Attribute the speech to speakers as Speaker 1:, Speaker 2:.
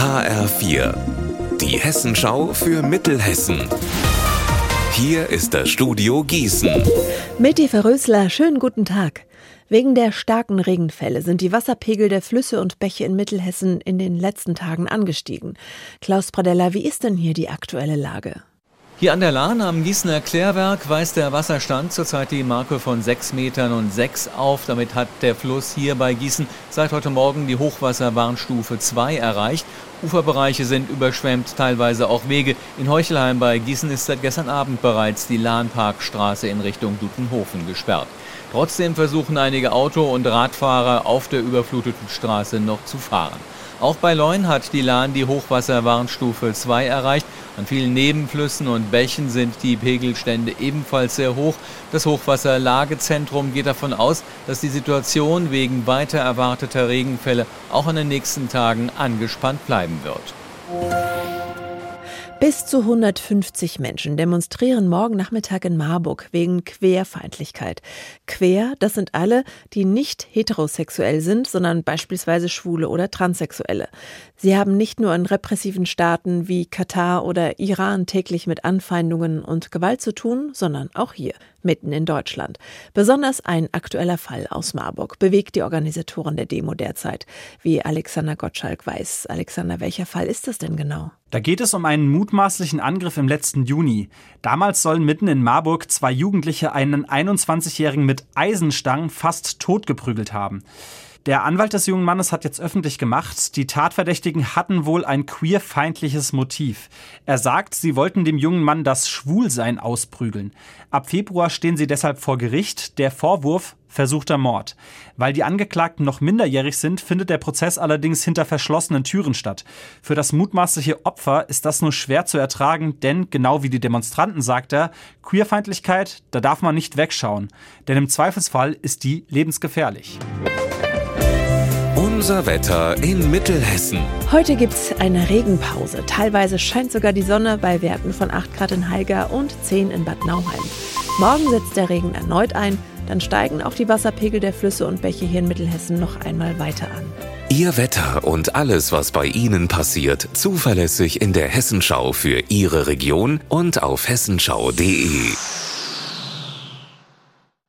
Speaker 1: HR4, die Hessenschau für Mittelhessen. Hier ist das Studio Gießen.
Speaker 2: Mitti Verrösler, schönen guten Tag. Wegen der starken Regenfälle sind die Wasserpegel der Flüsse und Bäche in Mittelhessen in den letzten Tagen angestiegen. Klaus Pradella, wie ist denn hier die aktuelle Lage?
Speaker 3: Hier an der Lahn am Gießener Klärwerk weist der Wasserstand zurzeit die Marke von 6 Metern und 6 auf. Damit hat der Fluss hier bei Gießen seit heute Morgen die Hochwasserwarnstufe 2 erreicht. Uferbereiche sind überschwemmt, teilweise auch Wege. In Heuchelheim bei Gießen ist seit gestern Abend bereits die Lahnparkstraße in Richtung Dutenhofen gesperrt. Trotzdem versuchen einige Auto- und Radfahrer auf der überfluteten Straße noch zu fahren. Auch bei Leun hat die Lahn die Hochwasserwarnstufe 2 erreicht. An vielen Nebenflüssen und Bächen sind die Pegelstände ebenfalls sehr hoch. Das Hochwasserlagezentrum geht davon aus, dass die Situation wegen weiter erwarteter Regenfälle auch in den nächsten Tagen angespannt bleiben wird.
Speaker 2: Bis zu 150 Menschen demonstrieren morgen Nachmittag in Marburg wegen Querfeindlichkeit. Quer, das sind alle, die nicht heterosexuell sind, sondern beispielsweise Schwule oder Transsexuelle. Sie haben nicht nur in repressiven Staaten wie Katar oder Iran täglich mit Anfeindungen und Gewalt zu tun, sondern auch hier, mitten in Deutschland. Besonders ein aktueller Fall aus Marburg bewegt die Organisatoren der Demo derzeit, wie Alexander Gottschalk weiß. Alexander, welcher Fall ist das denn genau?
Speaker 4: Da geht es um einen mutmaßlichen Angriff im letzten Juni. Damals sollen mitten in Marburg zwei Jugendliche einen 21-Jährigen mit Eisenstangen fast totgeprügelt haben. Der Anwalt des jungen Mannes hat jetzt öffentlich gemacht, die Tatverdächtigen hatten wohl ein queerfeindliches Motiv. Er sagt, sie wollten dem jungen Mann das Schwulsein ausprügeln. Ab Februar stehen sie deshalb vor Gericht. Der Vorwurf versuchter Mord. Weil die Angeklagten noch minderjährig sind, findet der Prozess allerdings hinter verschlossenen Türen statt. Für das mutmaßliche Opfer ist das nur schwer zu ertragen, denn genau wie die Demonstranten sagt er, Queerfeindlichkeit, da darf man nicht wegschauen, denn im Zweifelsfall ist die lebensgefährlich.
Speaker 1: Unser Wetter in Mittelhessen.
Speaker 2: Heute gibt's eine Regenpause. Teilweise scheint sogar die Sonne bei Werten von 8 Grad in Haiger und 10 in Bad Nauheim. Morgen setzt der Regen erneut ein, dann steigen auch die Wasserpegel der Flüsse und Bäche hier in Mittelhessen noch einmal weiter an.
Speaker 1: Ihr Wetter und alles, was bei Ihnen passiert, zuverlässig in der Hessenschau für Ihre Region und auf hessenschau.de.